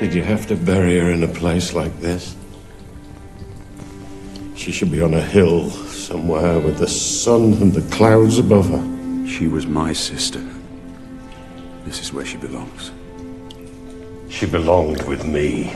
Did you have to bury her in a place like this? She should be on a hill somewhere with the sun and the clouds above her. She was my sister. This is where she belongs. She belonged with me.